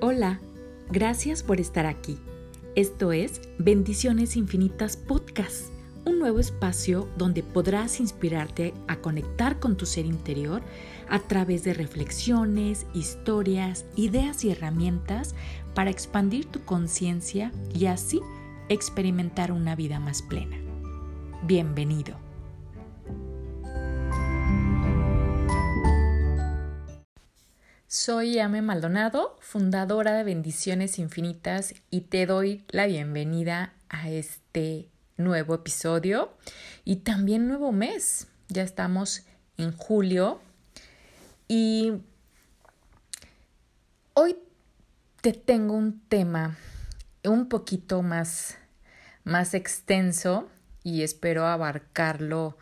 Hola, gracias por estar aquí. Esto es Bendiciones Infinitas Podcast, un nuevo espacio donde podrás inspirarte a conectar con tu ser interior a través de reflexiones, historias, ideas y herramientas para expandir tu conciencia y así experimentar una vida más plena. Bienvenido. Soy Ame Maldonado, fundadora de Bendiciones Infinitas y te doy la bienvenida a este nuevo episodio y también nuevo mes. Ya estamos en julio y hoy te tengo un tema un poquito más, más extenso y espero abarcarlo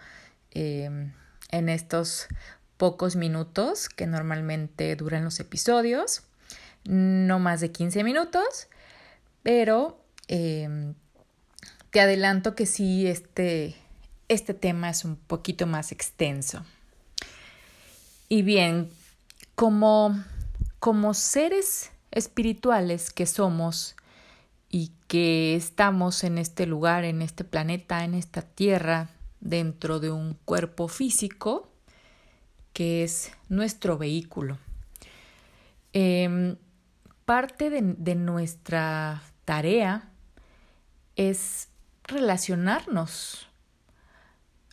eh, en estos pocos minutos que normalmente duran los episodios, no más de 15 minutos, pero em, te adelanto que sí, este, este tema es un poquito más extenso. Y bien, como, como seres espirituales que somos y que estamos en este lugar, en este planeta, en esta tierra, dentro de un cuerpo físico, que es nuestro vehículo. Em, parte de, de nuestra tarea es relacionarnos,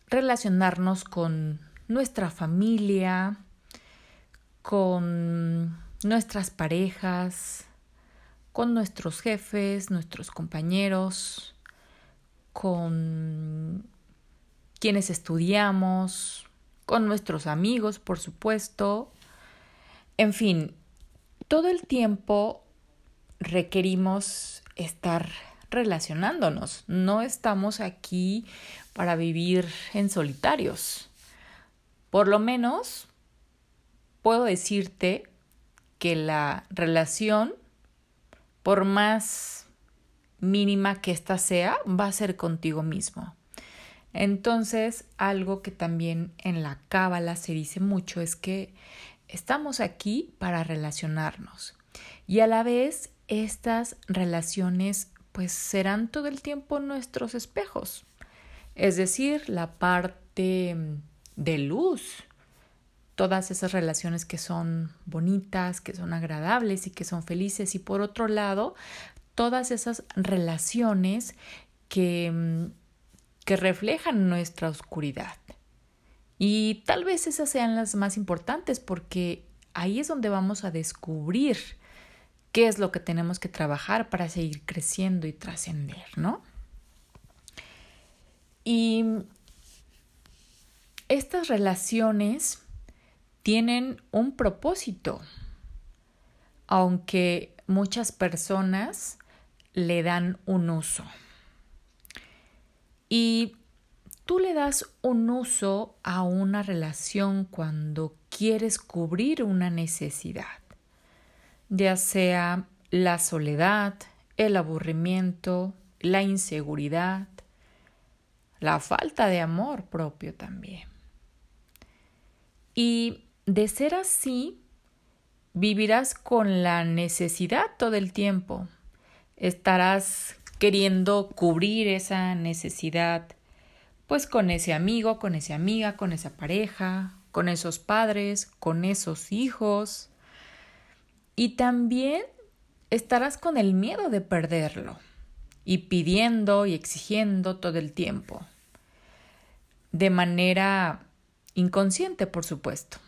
relacionarnos con nuestra familia, con nuestras parejas, con nuestros jefes, nuestros compañeros, con quienes estudiamos, con nuestros amigos, por supuesto. En fin, todo el tiempo requerimos estar relacionándonos. No estamos aquí para vivir en solitarios. Por lo menos puedo decirte que la relación, por más mínima que ésta sea, va a ser contigo mismo. Entonces, algo que también en la cábala se dice mucho es que estamos aquí para relacionarnos y a la vez estas relaciones pues serán todo el tiempo nuestros espejos, es decir, la parte de luz, todas esas relaciones que son bonitas, que son agradables y que son felices. Y por otro lado, todas esas relaciones que que reflejan nuestra oscuridad. Y tal vez esas sean las más importantes porque ahí es donde vamos a descubrir qué es lo que tenemos que trabajar para seguir creciendo y trascender, ¿no? Y estas relaciones tienen un propósito, aunque muchas personas le dan un uso. Y tú le das un uso a una relación cuando quieres cubrir una necesidad, ya sea la soledad, el aburrimiento, la inseguridad, la falta de amor propio también. Y de ser así, vivirás con la necesidad todo el tiempo. Estarás queriendo cubrir esa necesidad, pues con ese amigo, con esa amiga, con esa pareja, con esos padres, con esos hijos. Y también estarás con el miedo de perderlo y pidiendo y exigiendo todo el tiempo, de manera inconsciente, por supuesto.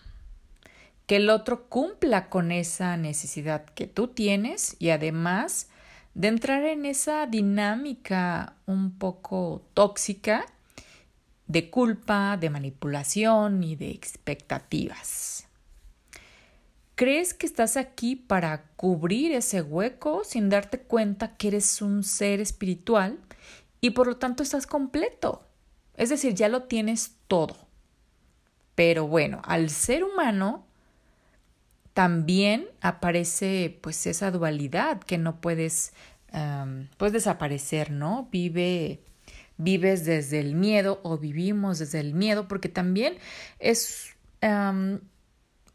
Que el otro cumpla con esa necesidad que tú tienes y además de entrar en esa dinámica un poco tóxica de culpa, de manipulación y de expectativas. ¿Crees que estás aquí para cubrir ese hueco sin darte cuenta que eres un ser espiritual y por lo tanto estás completo? Es decir, ya lo tienes todo. Pero bueno, al ser humano también aparece pues esa dualidad que no puedes pues desaparecer, ¿no? Vive vives desde el miedo o vivimos desde el miedo porque también es un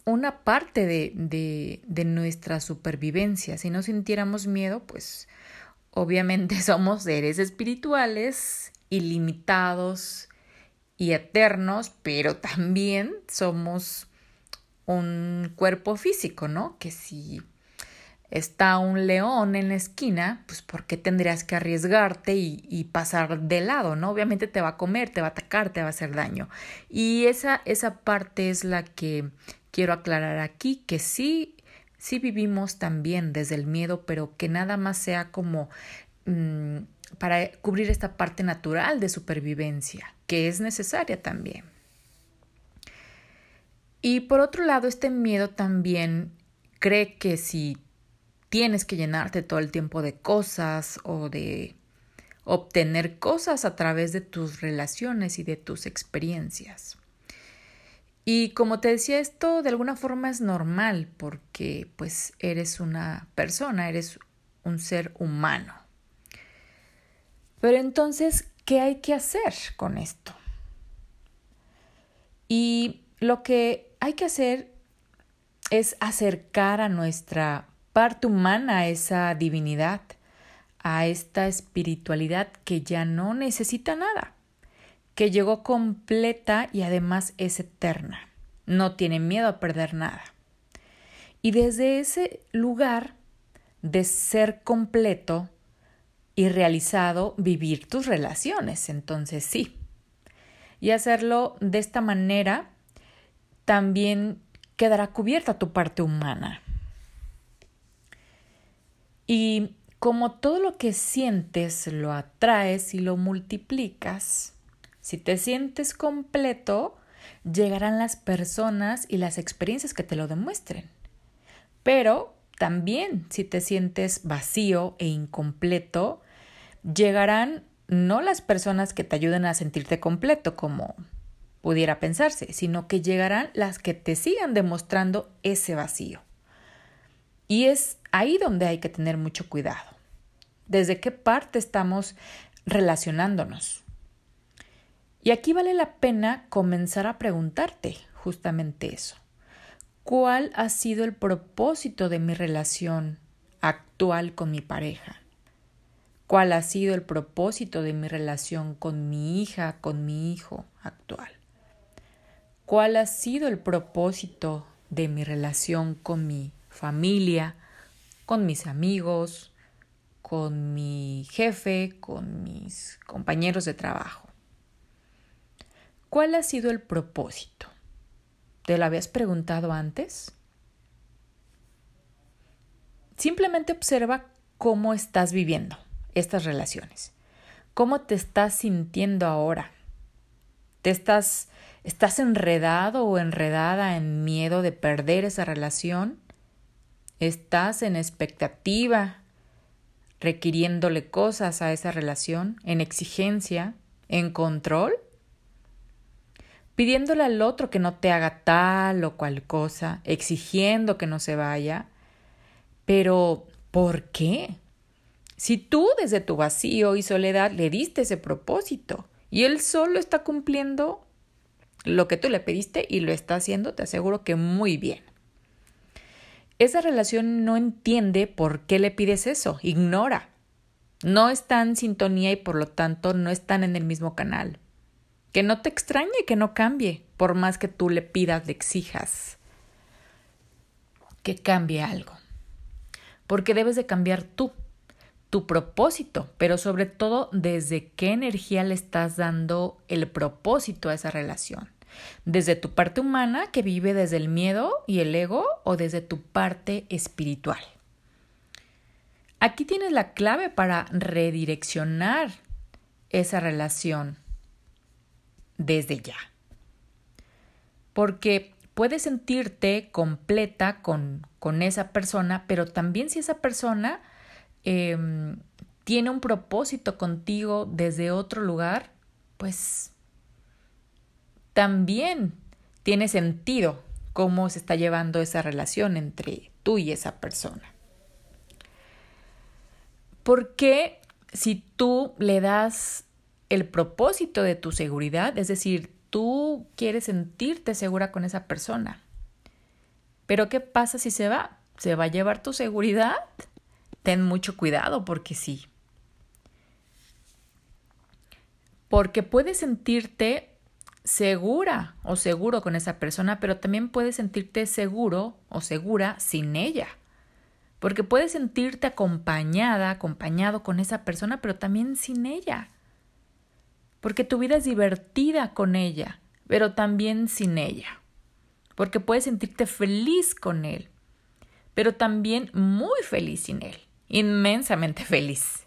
una parte de, de nuestra supervivencia. Si no sintiéramos miedo, pues obviamente somos seres espirituales ilimitados y eternos, pero también somos un cuerpo físico, ¿no? Que si está un león en la esquina, pues ¿por qué tendrías que arriesgarte y, y, pasar de lado, ¿no? Obviamente te va a comer, te va a atacar, te va a hacer daño. Y esa, esa parte es la que quiero aclarar aquí, que sí, sí vivimos también desde el miedo, pero que nada más sea como mmm, para cubrir esta parte natural de supervivencia, que es necesaria también. Y por otro lado, este miedo también cree que si tienes que llenarte todo el tiempo de cosas o de obtener cosas a través de tus relaciones y de tus experiencias. Y como te decía, esto de alguna forma es normal porque pues eres una persona, eres un ser humano. Pero entonces, ¿qué hay que hacer con esto? Y lo que hay que hacer es acercar a nuestra parte humana a esa divinidad, a esta espiritualidad que ya no necesita nada, que llegó completa y además es eterna, no tiene miedo a perder nada. Y desde ese lugar de ser completo, y realizado vivir tus relaciones. Entonces sí. Y hacerlo de esta manera también quedará cubierta tu parte humana. Y como todo lo que sientes lo atraes y lo multiplicas, si te sientes completo, llegarán las personas y las experiencias que te lo demuestren. Pero también si te sientes vacío e incompleto, llegarán no las personas que te ayuden a sentirte completo como pudiera pensarse, sino que llegarán las que te sigan demostrando ese vacío. Y es ahí donde hay que tener mucho cuidado. ¿Desde qué parte estamos relacionándonos? Y aquí vale la pena comenzar a preguntarte justamente eso. ¿Cuál ha sido el propósito de mi relación actual con mi pareja? cuál ha sido el propósito de mi relación con mi hija, con mi hijo actual. ¿Cuál ha sido el propósito de mi relación con mi familia, con mis amigos, con mi jefe, con mis compañeros de trabajo? ¿Cuál ha sido el propósito? ¿Te lo habías preguntado antes? Simplemente observa cómo estás viviendo estas relaciones. ¿Cómo te estás sintiendo ahora? ¿Te estás, estás enredado o enredada en miedo de perder esa relación? ¿Estás en expectativa, requiriéndole cosas a esa relación, en exigencia, en control? Pidiéndole al otro que no te haga tal o cual cosa, exigiendo que no se vaya. Pero, ¿por qué? Si tú desde tu vacío y soledad le diste ese propósito y él solo está cumpliendo lo que tú le pediste y lo está haciendo, te aseguro que muy bien. Esa relación no entiende por qué le pides eso, ignora. No está en sintonía y por lo tanto no están en el mismo canal. Que no te extrañe que no cambie, por más que tú le pidas, le exijas que cambie algo. Porque debes de cambiar tú tu propósito, pero sobre todo desde qué energía le estás dando el propósito a esa relación. Desde tu parte humana que vive desde el miedo y el ego o desde tu parte espiritual. Aquí tienes la clave para redireccionar esa relación desde ya. Porque puedes sentirte completa con, con esa persona, pero también si esa persona Em, tiene un propósito contigo desde otro lugar, pues también tiene sentido cómo se está llevando esa relación entre tú y esa persona. Porque si tú le das el propósito de tu seguridad, es decir, tú quieres sentirte segura con esa persona, Pero ¿qué pasa si se va? ¿Se va a llevar tu seguridad? Ten mucho cuidado porque sí. Porque puedes sentirte segura o seguro con esa persona, pero también puedes sentirte seguro o segura sin ella. Porque puedes sentirte acompañada, acompañado con esa persona, pero también sin ella. Porque tu vida es divertida con ella, pero también sin ella. Porque puedes sentirte feliz con él, pero también muy feliz sin él. Inmensamente feliz.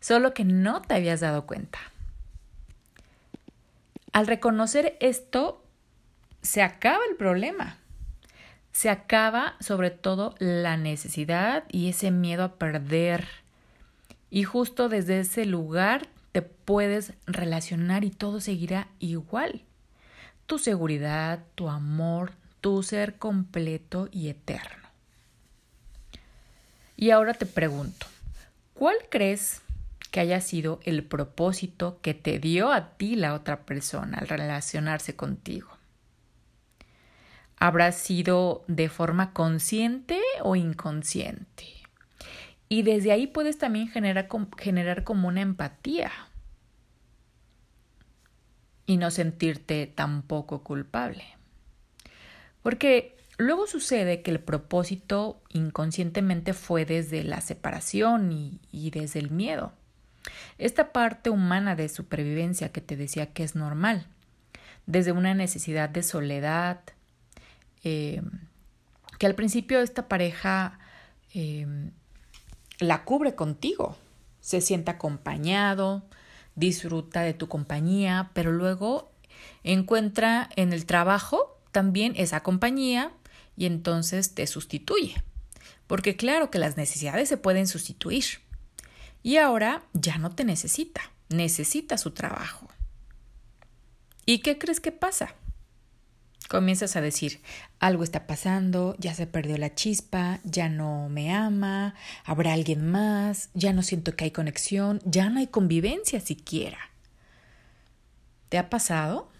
Solo que no te habías dado cuenta. Al reconocer esto, se acaba el problema. Se acaba sobre todo la necesidad y ese miedo a perder. Y justo desde ese lugar te puedes relacionar y todo seguirá igual. Tu seguridad, tu amor, tu ser completo y eterno. Y ahora te pregunto, ¿cuál crees que haya sido el propósito que te dio a ti la otra persona al relacionarse contigo. ¿Habrá sido de forma consciente o inconsciente? Y desde ahí puedes también generar, generar como una empatía y no sentirte tampoco culpable. Porque luego sucede que el propósito inconscientemente fue desde la separación y, desde el miedo. Esta parte humana de supervivencia que te decía que es normal, desde una necesidad de soledad, eh, que al principio esta pareja eh, la cubre contigo, se siente acompañado, disfruta de tu compañía, pero luego encuentra en el trabajo también esa compañía y entonces te sustituye. Porque claro que las necesidades se pueden sustituir y ahora ya no te necesita, necesita su trabajo. ¿Y qué crees que pasa? Comienzas a decir, algo está pasando, ya se perdió la chispa, ya no me ama, habrá alguien más, ya no siento que hay conexión, ya no hay convivencia siquiera. ¿Te ha pasado?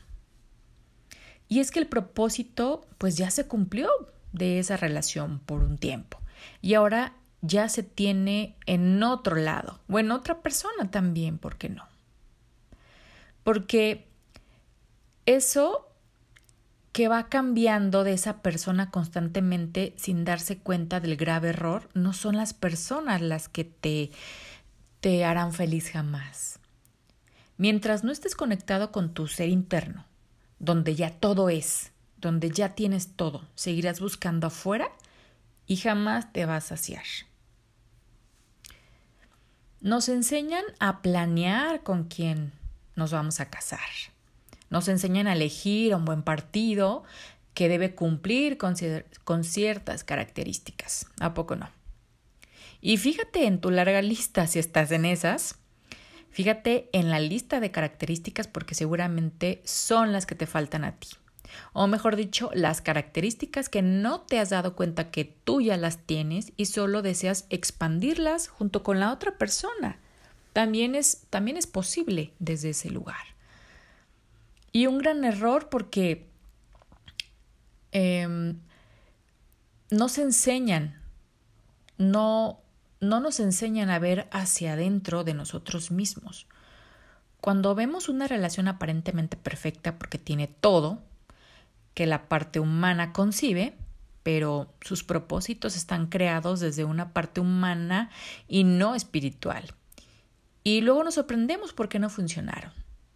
Y es que el propósito pues ya se cumplió de esa relación por un tiempo y ahora ya se tiene en otro lado o en otra persona también, ¿por qué no? Porque eso que va cambiando de esa persona constantemente sin darse cuenta del grave error, no son las personas las que te, te harán feliz jamás. Mientras no estés conectado con tu ser interno, donde ya todo es, donde ya tienes todo, seguirás buscando afuera y jamás te vas a saciar. Nos enseñan a planear con quién nos vamos a casar. Nos enseñan a elegir un buen partido que debe cumplir con, con ciertas características. ¿A poco no? Y fíjate en tu larga lista si estás en esas. Fíjate en la lista de características porque seguramente son las que te faltan a ti o mejor dicho, las características que no te has dado cuenta que tú ya las tienes y solo deseas expandirlas junto con la otra persona. También es, también es posible desde ese lugar. Y un gran error porque em, no se enseñan, no, no nos enseñan a ver hacia adentro de nosotros mismos. Cuando vemos una relación aparentemente perfecta porque tiene todo, que la parte humana concibe, pero sus propósitos están creados desde una parte humana y no espiritual. Y luego nos sorprendemos porque no funcionaron.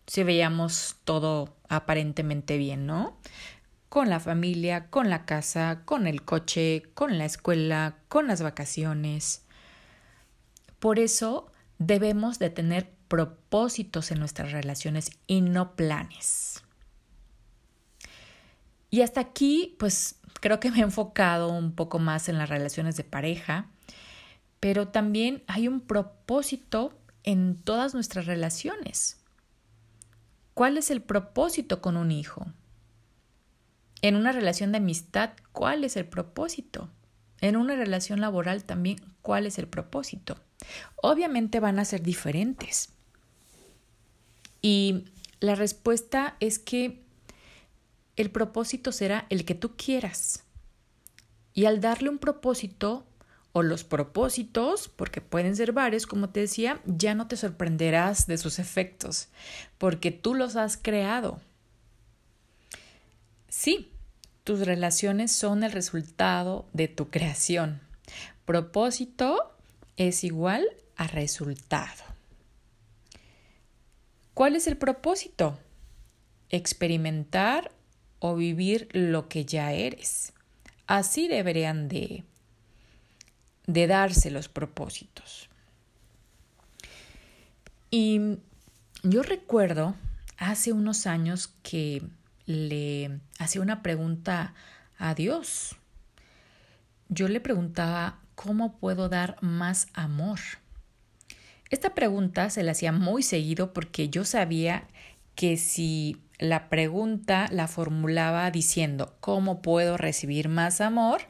Si veíamos todo aparentemente bien, ¿no? Con la familia, con la casa, con el coche, con la escuela, con las vacaciones. Por eso debemos de tener propósitos en nuestras relaciones y no planes. Y hasta aquí, pues creo que me he enfocado un poco más en las relaciones de pareja, pero también hay un propósito en todas nuestras relaciones. ¿Cuál es el propósito con un hijo? En una relación de amistad, ¿cuál es el propósito? En una relación laboral también, ¿cuál es el propósito? Obviamente van a ser diferentes. Y la respuesta es que el propósito será el que tú quieras. Y al darle un propósito, o los propósitos, porque pueden ser varios, como te decía, ya no te sorprenderás de sus efectos, porque tú los has creado. Sí, tus relaciones son el resultado de tu creación. Propósito es igual a resultado. ¿Cuál es el propósito? Experimentar o vivir lo que ya eres. Así deberían de, de darse los propósitos. Y yo recuerdo hace unos años que le hacía una pregunta a Dios. Yo le preguntaba, ¿cómo puedo dar más amor? Esta pregunta se la hacía muy seguido porque yo sabía que si la pregunta la formulaba diciendo ¿cómo puedo recibir más amor?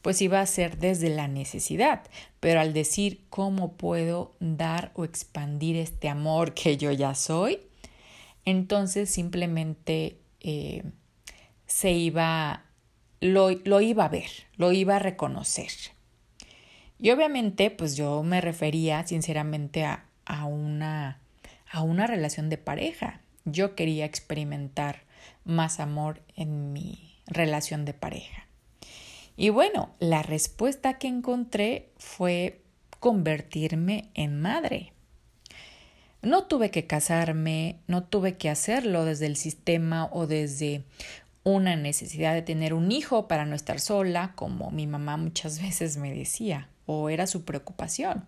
pues iba a ser desde la necesidad, pero al decir cómo puedo dar o expandir este amor que yo ya soy, entonces simplemente eh, se iba, lo, lo iba a ver, lo iba a reconocer. Y obviamente, pues yo me refería sinceramente a, a, una, a una relación de pareja. Yo quería experimentar más amor en mi relación de pareja. Y bueno, la respuesta que encontré fue convertirme en madre. No tuve que casarme, no tuve que hacerlo desde el sistema o desde una necesidad de tener un hijo para no estar sola, como mi mamá muchas veces me decía o era su preocupación.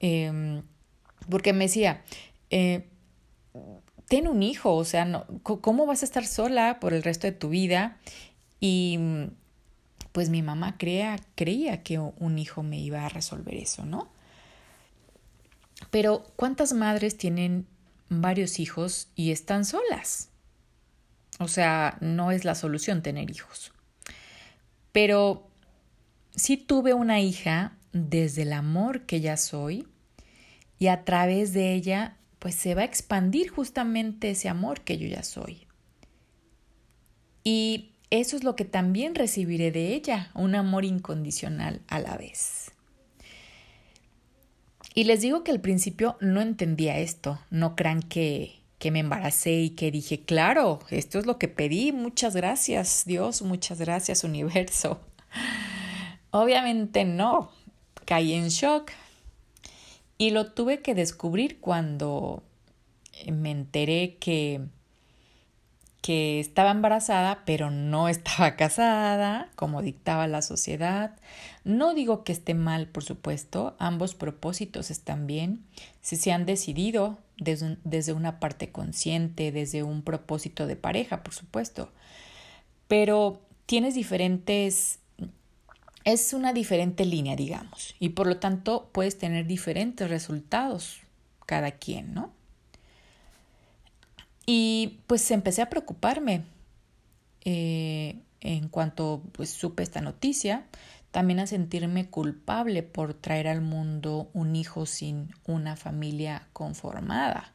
Em, porque me decía, eh, ten un hijo, o sea, no, ¿cómo vas a estar sola por el resto de tu vida? Y pues mi mamá creía, creía que un hijo me iba a resolver eso, ¿no? Pero ¿cuántas madres tienen varios hijos y están solas? O sea, no es la solución tener hijos. Pero sí tuve una hija desde el amor que ya soy y a través de ella pues se va a expandir justamente ese amor que yo ya soy. Y eso es lo que también recibiré de ella, un amor incondicional a la vez. Y les digo que al principio no entendía esto, no crean que, que me embaracé y que dije, claro, esto es lo que pedí, muchas gracias Dios, muchas gracias universo. Obviamente no, caí en shock y lo tuve que descubrir cuando me enteré que que estaba embarazada, pero no estaba casada, como dictaba la sociedad. No digo que esté mal, por supuesto, ambos propósitos están bien, si se han decidido desde, desde una parte consciente, desde un propósito de pareja, por supuesto. Pero tienes diferentes es una diferente línea, digamos, y por lo tanto puedes tener diferentes resultados cada quien, ¿no? Y pues empecé a preocuparme eh, en cuanto pues supe esta noticia, también a sentirme culpable por traer al mundo un hijo sin una familia conformada,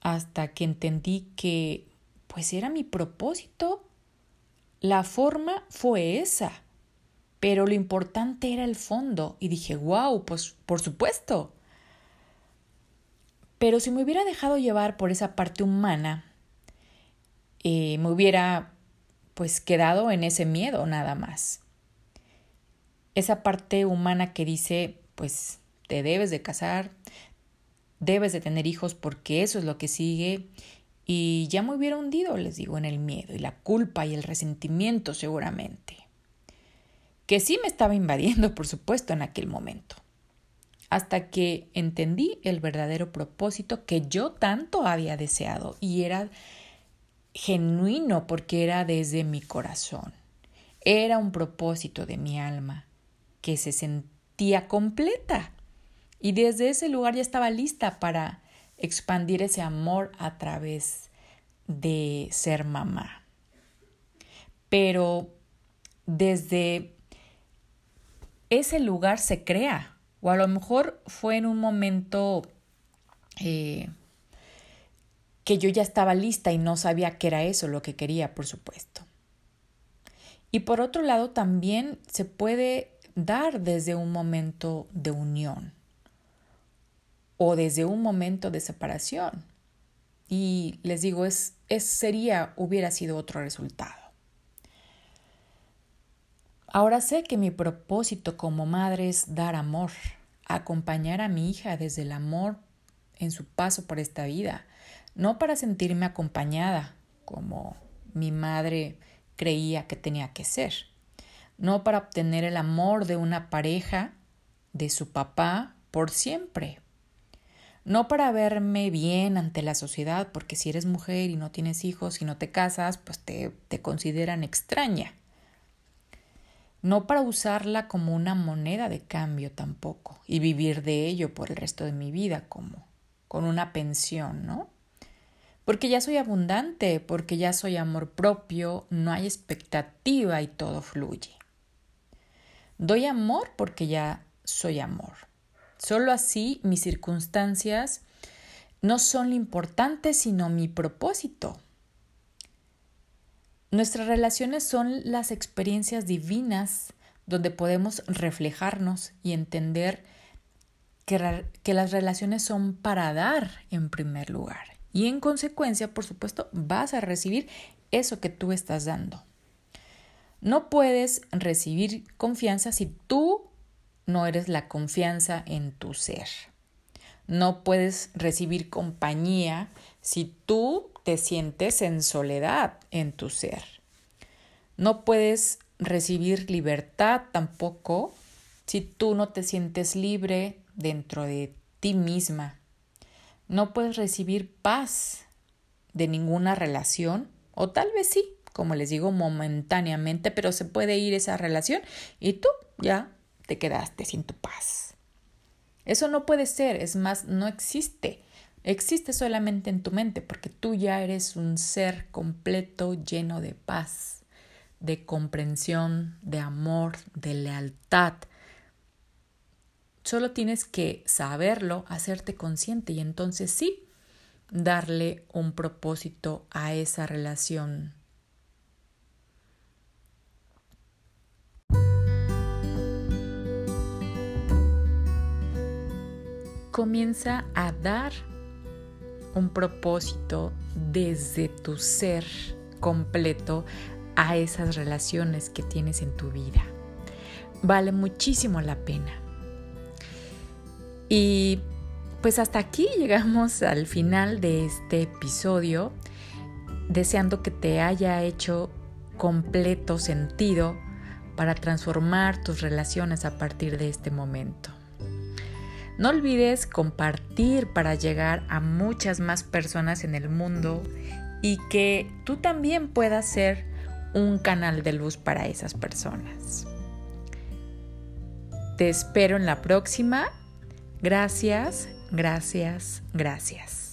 hasta que entendí que pues era mi propósito. La forma fue esa pero lo importante era el fondo y dije, wow, pues por supuesto. Pero si me hubiera dejado llevar por esa parte humana, eh, me hubiera pues quedado en ese miedo nada más. Esa parte humana que dice, pues te debes de casar, debes de tener hijos porque eso es lo que sigue y ya me hubiera hundido, les digo, en el miedo y la culpa y el resentimiento seguramente que sí me estaba invadiendo, por supuesto, en aquel momento, hasta que entendí el verdadero propósito que yo tanto había deseado y era genuino porque era desde mi corazón. Era un propósito de mi alma que se sentía completa y desde ese lugar ya estaba lista para expandir ese amor a través de ser mamá. Pero desde ese lugar se crea. O a lo mejor fue en un momento eh, que yo ya estaba lista y no sabía que era eso lo que quería, por supuesto. Y por otro lado, también se puede dar desde un momento de unión o desde un momento de separación. Y les digo, es, es sería, hubiera sido otro resultado. Ahora sé que mi propósito como madre es dar amor, acompañar a mi hija desde el amor en su paso por esta vida, no para sentirme acompañada como mi madre creía que tenía que ser, no para obtener el amor de una pareja, de su papá, por siempre, no para verme bien ante la sociedad, porque si eres mujer y no tienes hijos y no te casas, pues te, te consideran extraña. No para usarla como una moneda de cambio tampoco y vivir de ello por el resto de mi vida como con una pensión, ¿no? Porque ya soy abundante, porque ya soy amor propio, no hay expectativa y todo fluye. Doy amor porque ya soy amor. Solo así mis circunstancias no son lo importante, sino mi propósito. Nuestras relaciones son las experiencias divinas donde podemos reflejarnos y entender que, las relaciones son para dar en primer lugar. Y en consecuencia, por supuesto, vas a recibir eso que tú estás dando. No puedes recibir confianza si tú no eres la confianza en tu ser. No puedes recibir compañía si tú te sientes en soledad en tu ser. No puedes recibir libertad tampoco si tú no te sientes libre dentro de ti misma. No puedes recibir paz de ninguna relación, o tal vez sí, como les digo, momentáneamente, pero se puede ir esa relación y tú ya te quedaste sin tu paz. Eso no puede ser, es más, no existe. Existe solamente en tu mente porque tú ya eres un ser completo lleno de paz, de comprensión, de amor, de lealtad. Solo tienes que saberlo, hacerte consciente y entonces sí, darle un propósito a esa relación comienza a dar un propósito desde tu ser completo a esas relaciones que tienes en tu vida. Vale muchísimo la pena. Y pues hasta aquí llegamos al final de este episodio, deseando que te haya hecho completo sentido para transformar tus relaciones a partir de este momento. No olvides compartir para llegar a muchas más personas en el mundo y que tú también puedas ser un canal de luz para esas personas. Te espero en la próxima. Gracias, gracias, gracias.